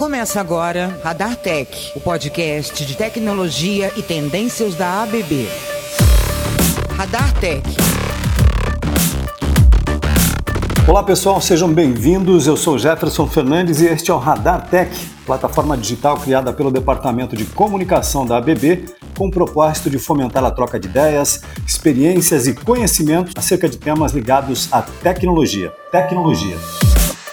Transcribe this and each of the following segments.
Começa agora Radar Tech, o podcast de tecnologia e tendências da ABB. Radar Tech. Olá pessoal, sejam bem-vindos. Eu sou Jefferson Fernandes e este é o Radar Tech, plataforma digital criada pelo Departamento de Comunicação da ABB com o propósito de fomentar a troca de ideias, experiências e conhecimentos acerca de temas ligados à tecnologia. Tecnologia.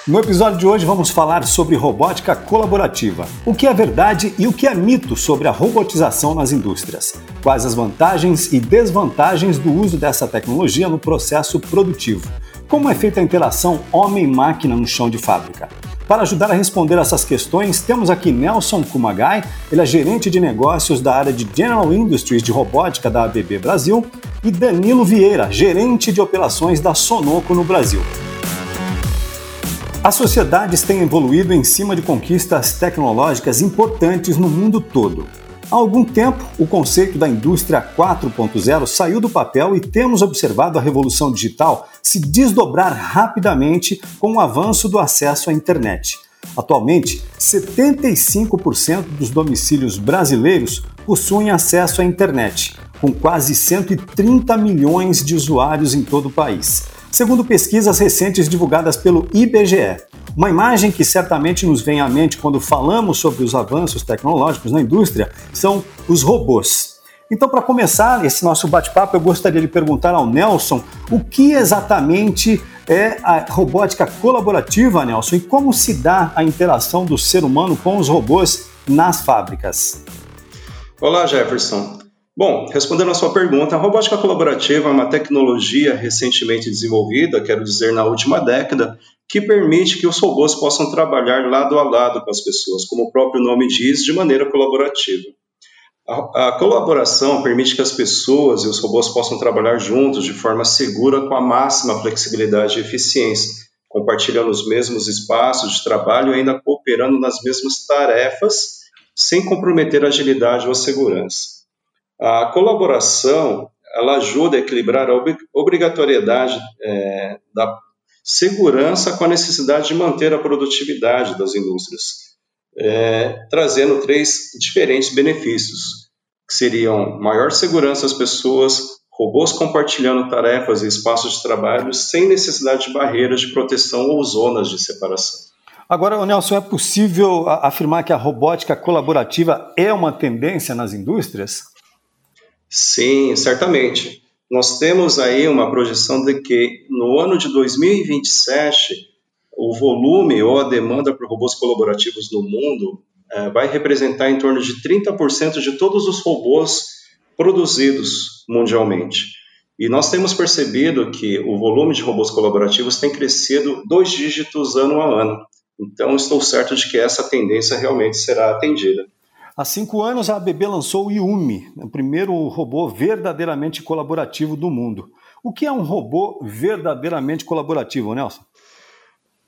No episódio de hoje vamos falar sobre robótica colaborativa. O que é verdade e o que é mito sobre a robotização nas indústrias? Quais as vantagens e desvantagens do uso dessa tecnologia no processo produtivo? Como é feita a interação homem-máquina no chão de fábrica? Para ajudar a responder essas questões, temos aqui Nelson Kumagai, ele é gerente de negócios da área de General Industries de robótica da ABB Brasil, e Danilo Vieira, gerente de operações da Sonoco no Brasil. As sociedades têm evoluído em cima de conquistas tecnológicas importantes no mundo todo. Há algum tempo, o conceito da indústria 4.0 saiu do papel e temos observado a revolução digital se desdobrar rapidamente com o avanço do acesso à internet. Atualmente, 75% dos domicílios brasileiros possuem acesso à internet, com quase 130 milhões de usuários em todo o país segundo pesquisas recentes divulgadas pelo IBGE. Uma imagem que certamente nos vem à mente quando falamos sobre os avanços tecnológicos na indústria são os robôs. Então, para começar esse nosso bate-papo, eu gostaria de perguntar ao Nelson o que exatamente é a robótica colaborativa, Nelson, e como se dá a interação do ser humano com os robôs nas fábricas. Olá, Jefferson. Bom, respondendo a sua pergunta, a robótica colaborativa é uma tecnologia recentemente desenvolvida, quero dizer, na última década, que permite que os robôs possam trabalhar lado a lado com as pessoas, como o próprio nome diz, de maneira colaborativa. A, a colaboração permite que as pessoas e os robôs possam trabalhar juntos de forma segura com a máxima flexibilidade e eficiência, compartilhando os mesmos espaços de trabalho e ainda cooperando nas mesmas tarefas, sem comprometer a agilidade ou a segurança. A colaboração ela ajuda a equilibrar a obrigatoriedade é, da segurança com a necessidade de manter a produtividade das indústrias, é, trazendo três diferentes benefícios, que seriam maior segurança às pessoas, robôs compartilhando tarefas e espaços de trabalho sem necessidade de barreiras de proteção ou zonas de separação. Agora, Nelson, é possível afirmar que a robótica colaborativa é uma tendência nas indústrias? Sim, certamente. Nós temos aí uma projeção de que no ano de 2027 o volume ou a demanda por robôs colaborativos no mundo é, vai representar em torno de 30% de todos os robôs produzidos mundialmente. E nós temos percebido que o volume de robôs colaborativos tem crescido dois dígitos ano a ano. Então, estou certo de que essa tendência realmente será atendida. Há cinco anos, a ABB lançou o Yumi, o primeiro robô verdadeiramente colaborativo do mundo. O que é um robô verdadeiramente colaborativo, Nelson?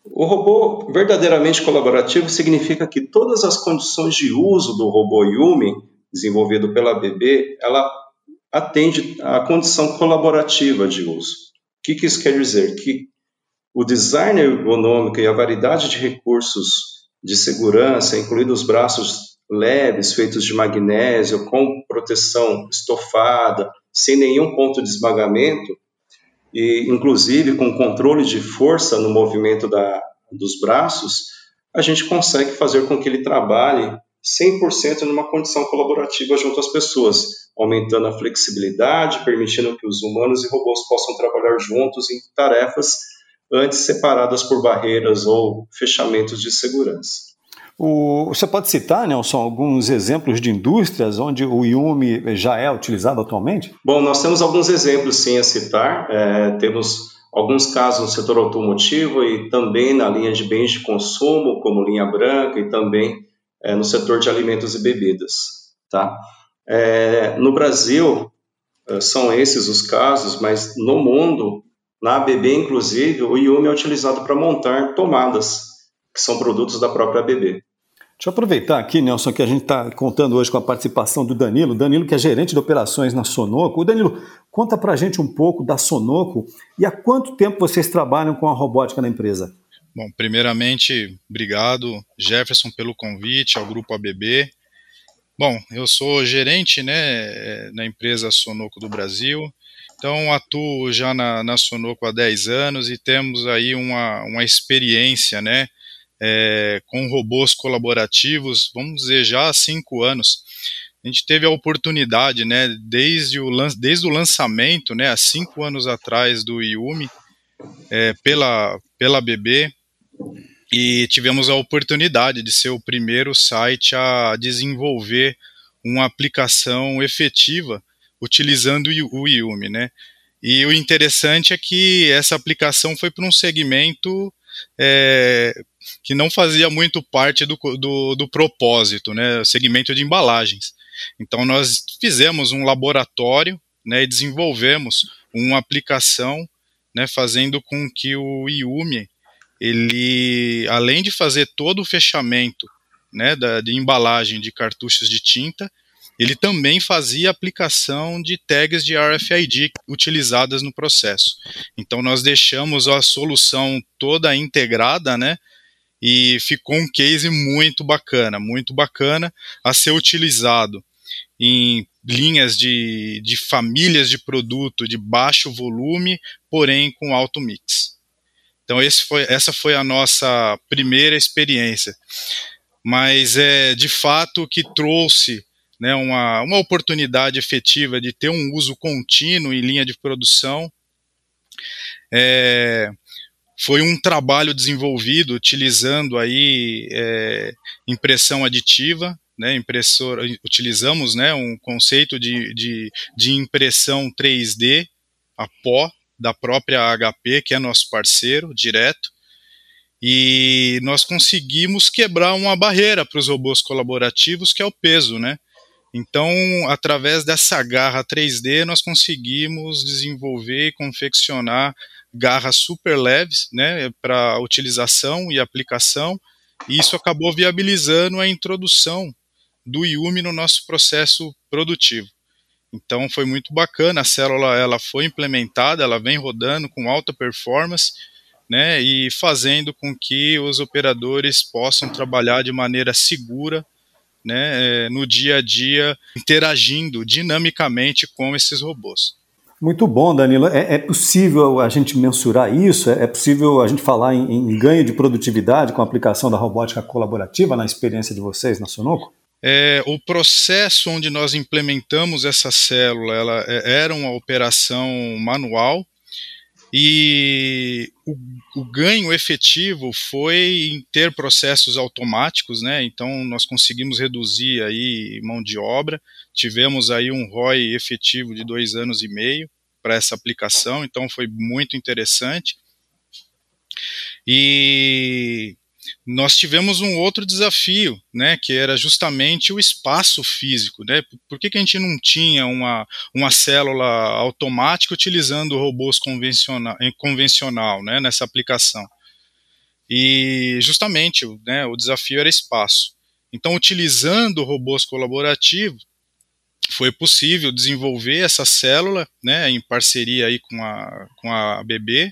O robô verdadeiramente colaborativo significa que todas as condições de uso do robô Yumi, desenvolvido pela ABB, ela atende à condição colaborativa de uso. O que isso quer dizer? Que o design ergonômico e a variedade de recursos de segurança, incluindo os braços leves, feitos de magnésio, com proteção estofada, sem nenhum ponto de esmagamento, e inclusive com controle de força no movimento da, dos braços, a gente consegue fazer com que ele trabalhe 100% numa condição colaborativa junto às pessoas, aumentando a flexibilidade, permitindo que os humanos e robôs possam trabalhar juntos em tarefas antes separadas por barreiras ou fechamentos de segurança. O, você pode citar, Nelson, alguns exemplos de indústrias onde o Yumi já é utilizado atualmente? Bom, nós temos alguns exemplos sim a citar. É, temos alguns casos no setor automotivo e também na linha de bens de consumo, como linha branca, e também é, no setor de alimentos e bebidas. Tá? É, no Brasil, é, são esses os casos, mas no mundo, na ABB inclusive, o Yumi é utilizado para montar tomadas, que são produtos da própria ABB. Deixa eu aproveitar aqui, Nelson, que a gente está contando hoje com a participação do Danilo. Danilo, que é gerente de operações na Sonoco. O Danilo, conta para a gente um pouco da Sonoco e há quanto tempo vocês trabalham com a robótica na empresa? Bom, primeiramente, obrigado, Jefferson, pelo convite ao Grupo ABB. Bom, eu sou gerente né, na empresa Sonoco do Brasil, então atuo já na, na Sonoco há 10 anos e temos aí uma, uma experiência né, é, com robôs colaborativos, vamos dizer, já há 5 anos. A gente teve a oportunidade, né, desde o, desde o lançamento, né, há 5 anos atrás do Yumi, é, pela, pela BB, e tivemos a oportunidade de ser o primeiro site a desenvolver uma aplicação efetiva utilizando o Yumi, né? E o interessante é que essa aplicação foi para um segmento é, que não fazia muito parte do, do, do propósito, né? Segmento de embalagens. Então nós fizemos um laboratório, né? E desenvolvemos uma aplicação, né? Fazendo com que o Yumi ele, além de fazer todo o fechamento né, da, de embalagem de cartuchos de tinta, ele também fazia aplicação de tags de RFID utilizadas no processo. Então nós deixamos a solução toda integrada, né? E ficou um case muito bacana, muito bacana a ser utilizado em linhas de, de famílias de produto de baixo volume, porém com alto mix. Então foi, essa foi a nossa primeira experiência. Mas é de fato que trouxe né, uma, uma oportunidade efetiva de ter um uso contínuo em linha de produção. É, foi um trabalho desenvolvido utilizando aí é, impressão aditiva, né, impressora, utilizamos né, um conceito de, de, de impressão 3D, a pó, da própria HP, que é nosso parceiro direto, e nós conseguimos quebrar uma barreira para os robôs colaborativos, que é o peso, né? Então, através dessa garra 3D, nós conseguimos desenvolver e confeccionar garras super leves, né, para utilização e aplicação, e isso acabou viabilizando a introdução do Yumi no nosso processo produtivo. Então foi muito bacana, a célula ela foi implementada, ela vem rodando com alta performance, né, e fazendo com que os operadores possam trabalhar de maneira segura, né, é, no dia a dia, interagindo dinamicamente com esses robôs. Muito bom, Danilo. É, é possível a gente mensurar isso? É, é possível a gente falar em, em, ganho de produtividade com a aplicação da robótica colaborativa na experiência de vocês na Sonoco? É, o processo onde nós implementamos essa célula ela é, era uma operação manual e o, o, ganho efetivo foi em ter processos automáticos, né? Então nós conseguimos reduzir aí mão de obra, tivemos aí um ROI efetivo de dois anos e meio para essa aplicação, então foi muito interessante. E nós tivemos um outro desafio, né, que era justamente o espaço físico, né? Por que, que a gente não tinha uma, uma célula automática utilizando robôs convencional, convencional né, nessa aplicação? E justamente né, o desafio era espaço. Então, utilizando robôs colaborativos, foi possível desenvolver essa célula, né, em parceria aí com a, com a BB,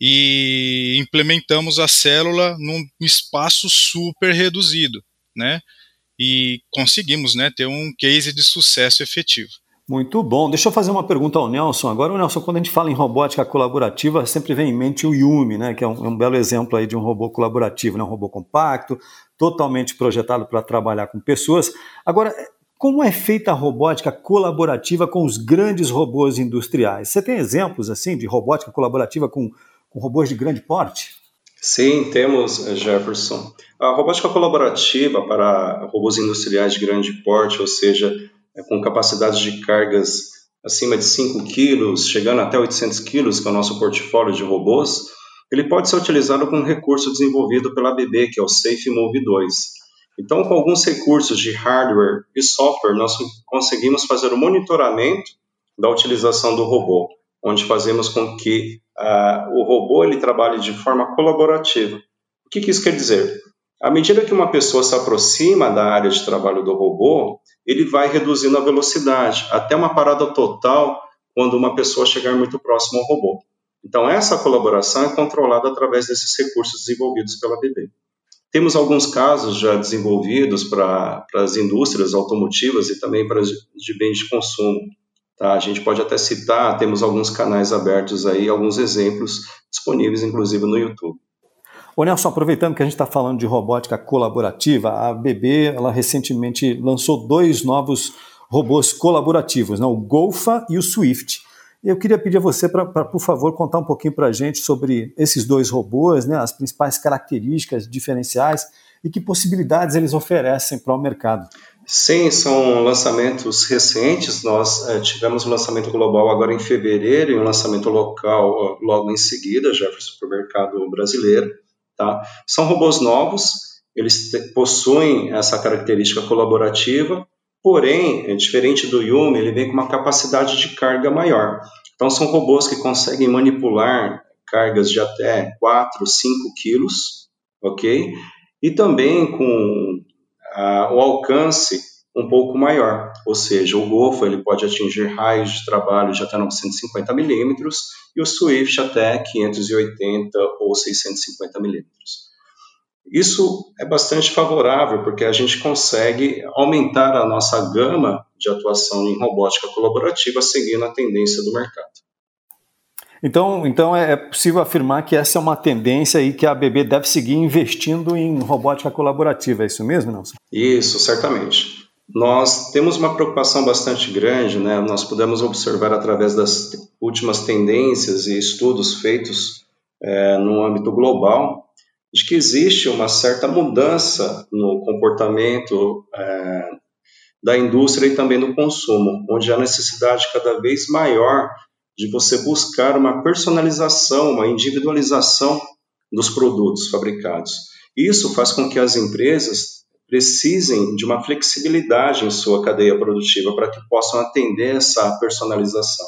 e implementamos a célula num espaço super reduzido, né? E conseguimos, né, ter um case de sucesso efetivo. Muito bom. Deixa eu fazer uma pergunta ao Nelson. Agora, o Nelson, quando a gente fala em robótica colaborativa, sempre vem em mente o Yumi, né, que é um, é um belo exemplo aí de um robô colaborativo, né, um robô compacto, totalmente projetado para trabalhar com pessoas. Agora, como é feita a robótica colaborativa com os grandes robôs industriais? Você tem exemplos assim de robótica colaborativa com com robôs de grande porte? Sim, temos, eh, Jefferson. A robótica colaborativa para robôs industriais de grande porte, ou seja, é com capacidades de cargas acima de 5 quilos, chegando até 800 quilos, que é o nosso portfólio de robôs, ele pode ser utilizado com um recurso desenvolvido pela ABB, que é o Safe Move 2. Então, com alguns recursos de hardware e software, nós conseguimos fazer o monitoramento da utilização do robô, onde fazemos com que uh, o robô ele trabalhe de forma colaborativa. O que, que isso quer dizer? À medida que uma pessoa se aproxima da área de trabalho do robô, ele vai reduzindo a velocidade até uma parada total quando uma pessoa chegar muito próximo ao robô. Então, essa colaboração é controlada através desses recursos desenvolvidos pela BB. Temos alguns casos já desenvolvidos para as indústrias automotivas e também para de bens de consumo. Tá? A gente pode até citar, temos alguns canais abertos aí, alguns exemplos disponíveis, inclusive, no YouTube. Ô Nelson, aproveitando que a gente está falando de robótica colaborativa, a BB ela recentemente lançou dois novos robôs colaborativos, né? o Golfa e o Swift. Eu queria pedir a você para, por favor, contar um pouquinho para a gente sobre esses dois robôs, né, as principais características diferenciais e que possibilidades eles oferecem para o mercado. Sim, são lançamentos recentes. Nós é, tivemos um lançamento global agora em fevereiro e um lançamento local logo em seguida, já para o supermercado brasileiro. Tá? São robôs novos, eles possuem essa característica colaborativa Porém, é diferente do Yumi, ele vem com uma capacidade de carga maior. Então, são robôs que conseguem manipular cargas de até 4, 5 quilos, ok? E também com ah, o alcance um pouco maior, ou seja, o Golfo ele pode atingir raios de trabalho de até 950 milímetros e o Swift até 580 ou 650 milímetros. Isso é bastante favorável, porque a gente consegue aumentar a nossa gama de atuação em robótica colaborativa seguindo a tendência do mercado. Então, então é, é possível afirmar que essa é uma tendência e que a ABB deve seguir investindo em robótica colaborativa, é isso mesmo, Nelson? Isso, certamente. Nós temos uma preocupação bastante grande, né? nós podemos observar através das últimas tendências e estudos feitos é, no âmbito global, de que existe uma certa mudança no comportamento é, da indústria e também do consumo, onde há necessidade cada vez maior de você buscar uma personalização, uma individualização dos produtos fabricados. Isso faz com que as empresas precisem de uma flexibilidade em sua cadeia produtiva para que possam atender essa personalização.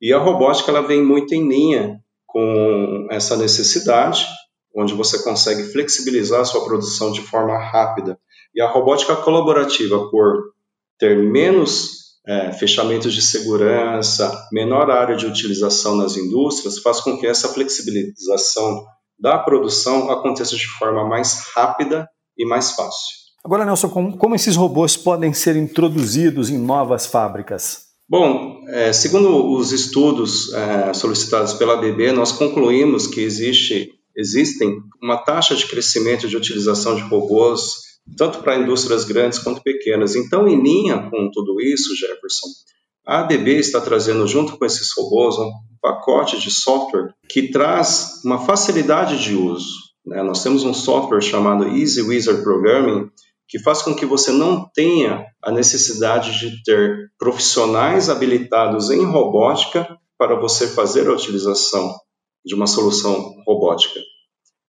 E a robótica ela vem muito em linha com essa necessidade onde você consegue flexibilizar a sua produção de forma rápida. E a robótica colaborativa, por ter menos é, fechamentos de segurança, menor área de utilização nas indústrias, faz com que essa flexibilização da produção aconteça de forma mais rápida e mais fácil. Agora, Nelson, como, como esses robôs podem ser introduzidos em novas fábricas? Bom, é, segundo os estudos é, solicitados pela ABB, nós concluímos que existe existem uma taxa de crescimento de utilização de robôs tanto para indústrias grandes quanto pequenas. Então, em linha com tudo isso, Jefferson, a ABB está trazendo junto com esses robôs um pacote de software que traz uma facilidade de uso. Né? Nós temos um software chamado Easy Wizard Programming que faz com que você não tenha a necessidade de ter profissionais habilitados em robótica para você fazer a utilização de uma solução robótica.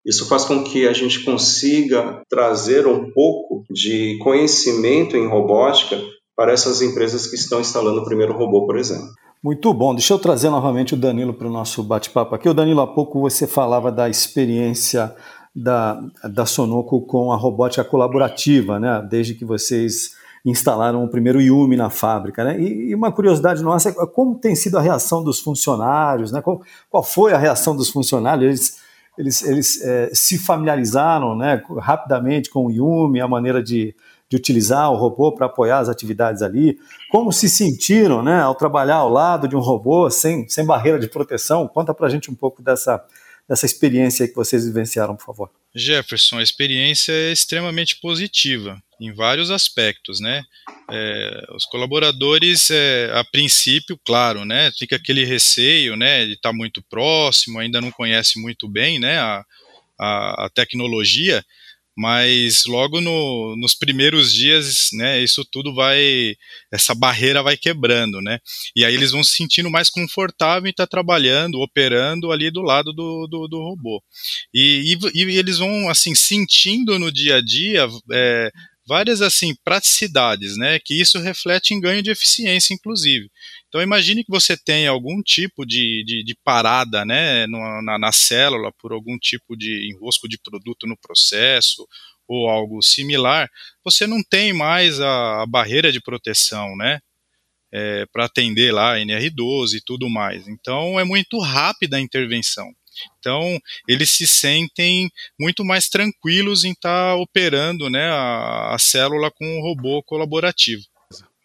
Isso faz com que a gente consiga trazer um pouco de conhecimento em robótica para essas empresas que estão instalando o primeiro robô, por exemplo. Muito bom. Deixa eu trazer novamente o Danilo para o nosso bate-papo aqui. O Danilo, há pouco você falava da experiência da, da Sonoco com a robótica colaborativa, né? Desde que vocês instalaram o primeiro Yumi na fábrica. Né? E, e, uma curiosidade nossa é como tem sido a reação dos funcionários, né? qual, qual foi a reação dos funcionários? Eles, eles, eles é, se familiarizaram né, rapidamente com o Yumi, a maneira de, de utilizar o robô para apoiar as atividades ali. Como se sentiram né, ao trabalhar ao lado de um robô sem, sem barreira de proteção? Conta para a gente um pouco dessa, dessa experiência que vocês vivenciaram, por favor. Jefferson, a experiência é extremamente positiva em vários aspectos, né? É, os colaboradores, é, a princípio, claro, né? Fica aquele receio, né? De estar tá muito próximo, ainda não conhece muito bem, né? A, a, a tecnologia, mas logo no, nos primeiros dias, né, isso tudo vai, essa barreira vai quebrando, né, e aí eles vão se sentindo mais confortável em estar trabalhando, operando ali do lado do, do, do robô, e, e, e, eles vão, assim, sentindo no dia a dia é, várias, assim, praticidades, né, que isso reflete em ganho de eficiência, inclusive. Então imagine que você tem algum tipo de, de, de parada né, na, na, célula por algum tipo de enrosco de produto no processo ou algo similar, você não tem mais a, a barreira de proteção, né? é, para atender lá NR12 e tudo mais. Então é muito rápida a intervenção. Então, eles se sentem muito mais tranquilos em estar tá operando né, a, a, célula com um robô colaborativo.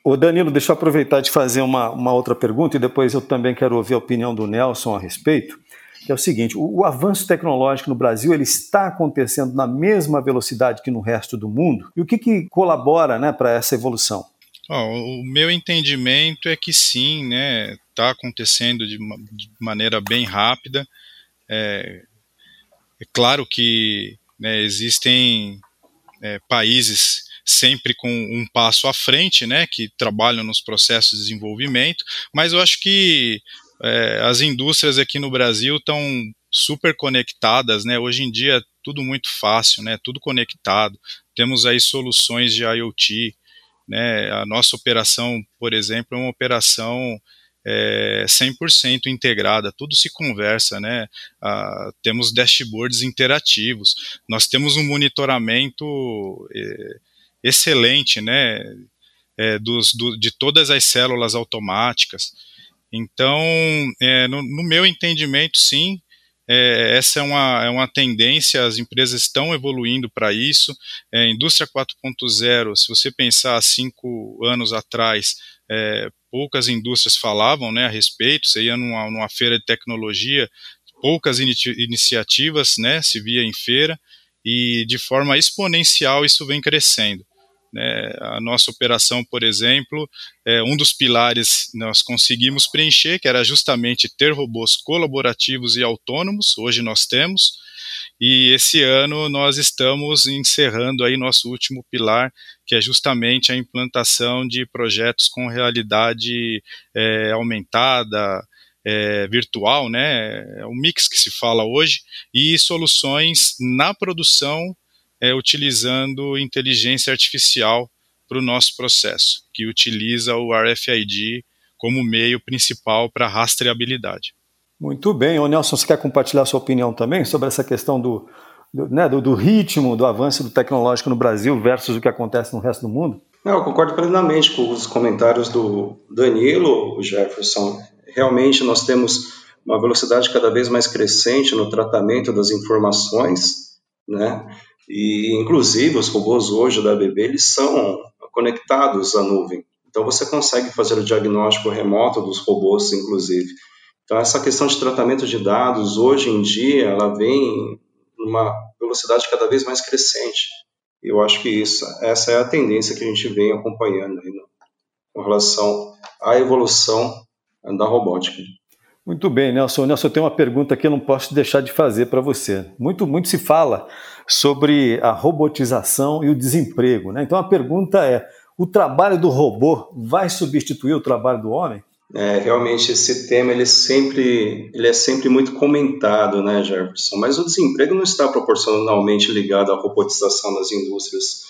O Danilo, deixa eu aproveitar de fazer uma, uma outra pergunta e depois eu também quero ouvir a opinião do Nelson a respeito que é o seguinte: o, o, avanço tecnológico no Brasil ele está acontecendo na mesma velocidade que no resto do mundo. E o que, que colabora né, para essa evolução? Oh, o meu entendimento é que sim, né, está acontecendo de, uma, de, maneira bem rápida. É, é claro que né, existem é, países sempre com um passo à frente, né, que trabalham nos processos de desenvolvimento, mas eu acho que é, as indústrias aqui no Brasil estão super conectadas, né? Hoje em dia é tudo muito fácil, né? Tudo conectado. Temos aí soluções de IoT, né? A nossa operação, por exemplo, é uma operação é, 100% integrada, tudo se conversa, né? Ah, temos dashboards interativos, nós temos um monitoramento é, excelente, né? É, dos, do, de todas as células automáticas. Então, é, no, no, meu entendimento, sim, é, essa é uma, é uma tendência, as empresas estão evoluindo para isso. É, indústria 4.0, se você pensar cinco anos atrás, é, poucas indústrias falavam né, a respeito, você ia numa, numa feira de tecnologia, poucas iniciativas né, se via em feira, e de forma exponencial isso vem crescendo. Né, a nossa operação, por exemplo, é, um dos pilares nós conseguimos preencher, que era justamente ter robôs colaborativos e autônomos, hoje nós temos, e esse ano nós estamos encerrando aí nosso último pilar, que é justamente a implantação de projetos com realidade é, aumentada, é, virtual, né, é um mix que se fala hoje, e soluções na produção é, utilizando inteligência artificial para o nosso processo, que utiliza o RFID como meio principal para rastreabilidade. Muito bem. O Nelson, você quer compartilhar sua opinião também sobre essa questão do, do, né, do, do ritmo do avanço do tecnológico no Brasil versus o que acontece no resto do mundo? Não, eu concordo plenamente com os comentários do Danilo, Jefferson. Realmente nós temos uma velocidade cada vez mais crescente no tratamento das informações, né? E, inclusive, os robôs hoje da ABB, eles são conectados à nuvem. Então, você consegue fazer o diagnóstico remoto dos robôs, inclusive. Então, essa questão de tratamento de dados, hoje em dia, ela vem numa velocidade cada vez mais crescente. Eu acho que isso, essa é a tendência que a gente vem acompanhando aí no, com relação à evolução da robótica. Muito bem, Nelson. Nelson, eu tenho uma pergunta que eu não posso deixar de fazer para você. Muito, muito se fala sobre a robotização e o desemprego. Né? Então a pergunta é: o trabalho do robô vai substituir o trabalho do homem? É, realmente esse tema ele é sempre ele é sempre muito comentado, né, Jefferson? Mas o desemprego não está proporcionalmente ligado à robotização das indústrias.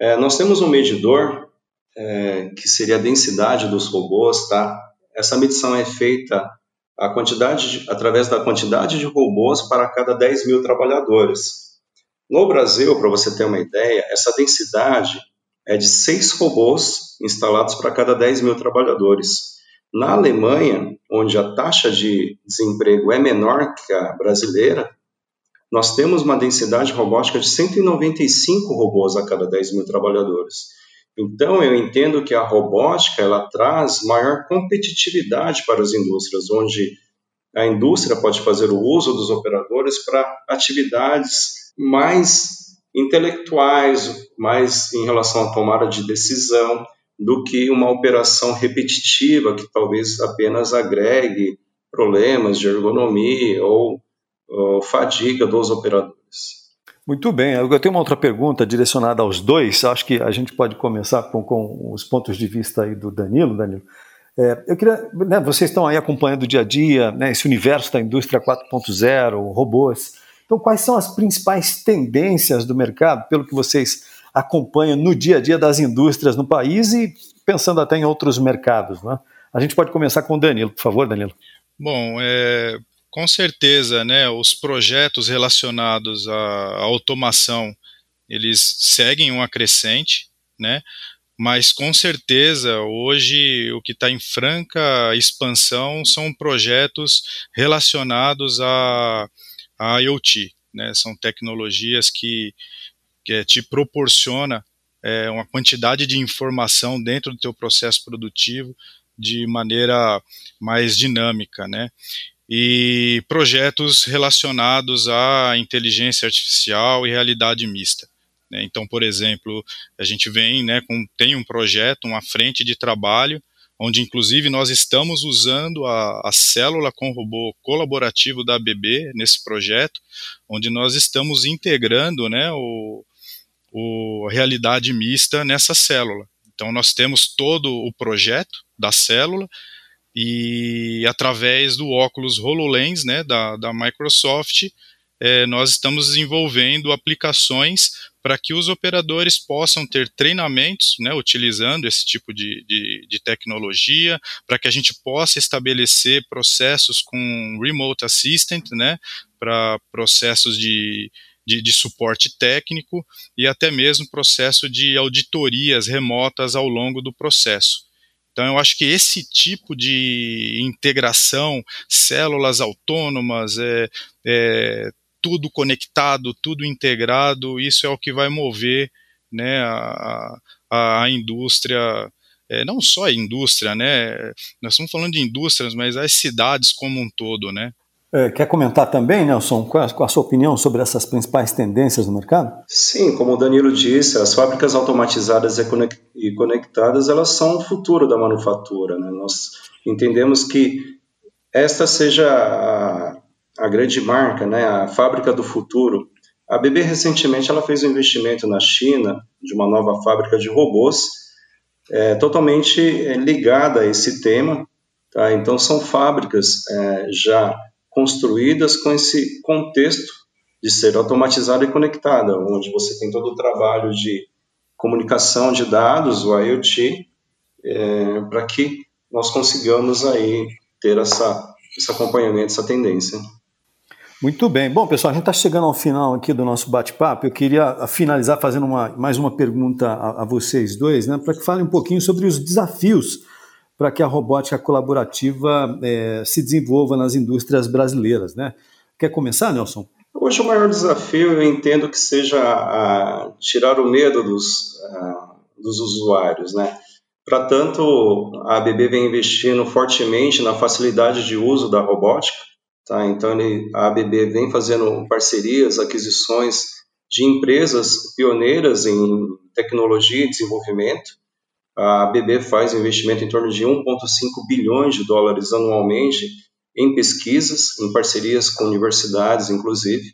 É, nós temos um medidor é, que seria a densidade dos robôs, tá? Essa medição é feita a quantidade, através da quantidade de robôs para cada 10 mil trabalhadores. No Brasil, para você ter uma ideia, essa densidade é de seis robôs instalados para cada 10 mil trabalhadores. Na Alemanha, onde a taxa de desemprego é menor que a brasileira, nós temos uma densidade robótica de 195 robôs a cada 10 mil trabalhadores. Então, eu entendo que a robótica ela traz maior competitividade para as indústrias, onde a indústria pode fazer o uso dos operadores para atividades mais intelectuais, mais em relação à tomada de decisão, do que uma operação repetitiva que talvez apenas agregue problemas de ergonomia ou, ou fadiga dos operadores. Muito bem, eu tenho uma outra pergunta direcionada aos dois. Acho que a gente pode começar com, com os pontos de vista aí do Danilo. Danilo, é, eu queria, né, vocês estão aí acompanhando o dia a dia, né, esse universo da indústria 4.0, robôs. Então, quais são as principais tendências do mercado, pelo que vocês acompanham no dia a dia das indústrias no país e pensando até em outros mercados? Né? A gente pode começar com o Danilo, por favor, Danilo. Bom, é, com certeza, né, os projetos relacionados à automação, eles seguem uma crescente, né, mas com certeza hoje o que está em franca expansão são projetos relacionados a, a IoT, né? São tecnologias que, que te proporciona é, uma quantidade de informação dentro do teu processo produtivo de maneira mais dinâmica, né? E projetos relacionados à inteligência artificial e realidade mista. Né? Então, por exemplo, a gente vem, né, com, tem um projeto, uma frente de trabalho, onde inclusive nós estamos usando a, a célula com robô colaborativo da ABB nesse projeto, onde nós estamos integrando né, o, o realidade mista nessa célula. Então nós temos todo o projeto da célula e através do óculos HoloLens né, da, da Microsoft, é, nós estamos desenvolvendo aplicações para que os operadores possam ter treinamentos, né, utilizando esse tipo de, de, de tecnologia, para que a gente possa estabelecer processos com remote assistant, né, para processos de, de, de, suporte técnico e até mesmo processo de auditorias remotas ao longo do processo. Então, eu acho que esse tipo de integração, células autônomas, é, é, tudo conectado, tudo integrado, isso é o que vai mover né, a, a, a indústria, é, não só a indústria, né, nós estamos falando de indústrias, mas as cidades como um todo, né, é, quer comentar também, Nelson, qual a, qual a, sua opinião sobre essas principais tendências no mercado? Sim, como o Danilo disse, as fábricas automatizadas e conectadas elas são o futuro da manufatura. Né? Nós entendemos que esta seja a, a grande marca, né? a fábrica do futuro. A BB recentemente ela fez um investimento na China de uma nova fábrica de robôs é, totalmente é, ligada a esse tema. Tá? Então são fábricas é, já construídas com esse contexto de ser automatizada e conectada, onde você tem todo o trabalho de comunicação de dados, o IoT, é, para que nós consigamos aí ter essa, esse acompanhamento, essa tendência. Muito bem. Bom, pessoal, a gente está chegando ao final aqui do nosso bate-papo. Eu queria finalizar fazendo uma, mais uma pergunta a, a vocês dois, né, para que falem um pouquinho sobre os desafios para que a robótica colaborativa é, se desenvolva nas indústrias brasileiras. Né? Quer começar, Nelson? Hoje o maior desafio eu entendo que seja a, tirar o medo dos, a, dos usuários. Né? Para tanto, a ABB vem investindo fortemente na facilidade de uso da robótica. Tá? Então, ele, a ABB vem fazendo parcerias, aquisições de empresas pioneiras em tecnologia e desenvolvimento a ABB faz investimento em torno de 1,5 bilhões de dólares anualmente em pesquisas, em parcerias com universidades, inclusive,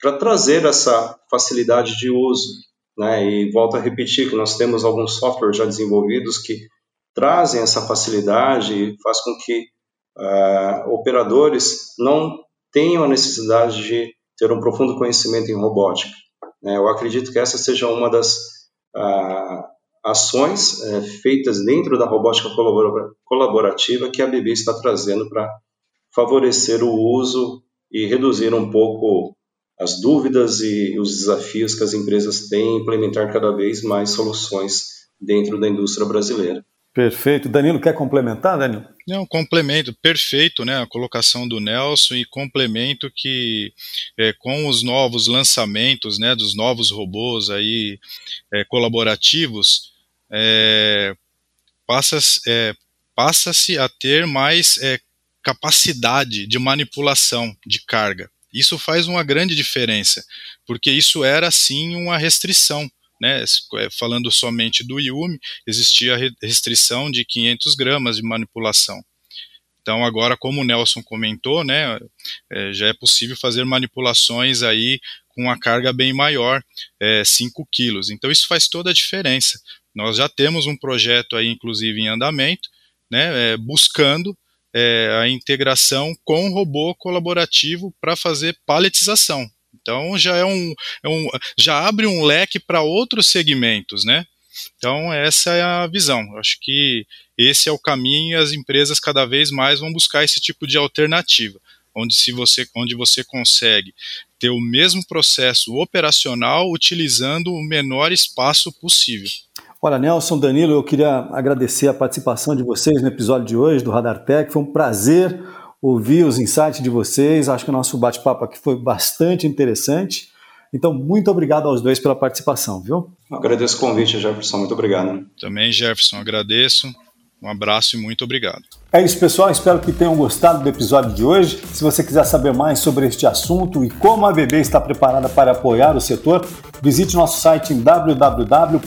para trazer essa facilidade de uso. Né? E volto a repetir que nós temos alguns softwares já desenvolvidos que trazem essa facilidade e faz com que uh, operadores não tenham a necessidade de ter um profundo conhecimento em robótica. Né? Eu acredito que essa seja uma das uh, ações é, feitas dentro da robótica colaborativa que a BB está trazendo para favorecer o uso e reduzir um pouco as dúvidas e os desafios que as empresas têm em implementar cada vez mais soluções dentro da indústria brasileira. Perfeito. Danilo, quer complementar, Danilo? Não, complemento, perfeito, né, a colocação do Nelson e complemento que é, com os novos lançamentos, né, dos novos robôs aí é, colaborativos, é, passa-se é, passa a ter mais é, capacidade de manipulação de carga. Isso faz uma grande diferença, porque isso era sim uma restrição. Né, é, falando somente do Yumi, existia restrição de 500 gramas de manipulação. Então agora, como o Nelson comentou, né, é, já é possível fazer manipulações aí com uma carga bem maior, é, 5 quilos. Então isso faz toda a diferença. Nós já temos um projeto aí, inclusive, em andamento, né, é, buscando é, a integração com robô colaborativo para fazer paletização. Então já é um, é um já abre um leque para outros segmentos, né? Então essa é a visão. Eu acho que esse é o caminho e as empresas cada vez mais vão buscar esse tipo de alternativa, onde se você, onde você consegue ter o mesmo processo operacional utilizando o menor espaço possível. Olha, Nelson, Danilo, eu queria agradecer a participação de vocês no episódio de hoje do Radar Tech. Foi um prazer ouvir os insights de vocês. Acho que o nosso bate-papo aqui foi bastante interessante. Então, muito obrigado aos dois pela participação, viu? Agradeço o convite, Jefferson. Muito obrigado. Também, Jefferson, agradeço. Um abraço e muito obrigado. É isso, pessoal. Espero que tenham gostado do episódio de hoje. Se você quiser saber mais sobre este assunto e como a ABB está preparada para apoiar o setor, visite nosso site em www.abb.com.br.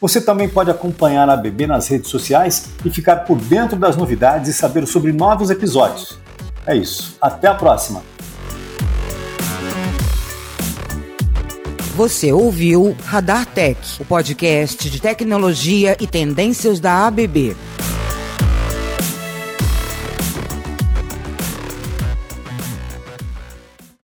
Você também pode acompanhar a ABB nas redes sociais e ficar por dentro das novidades e saber sobre novos episódios. É isso. Até a próxima! Você ouviu Radar Tech, o podcast de tecnologia e tendências da ABB.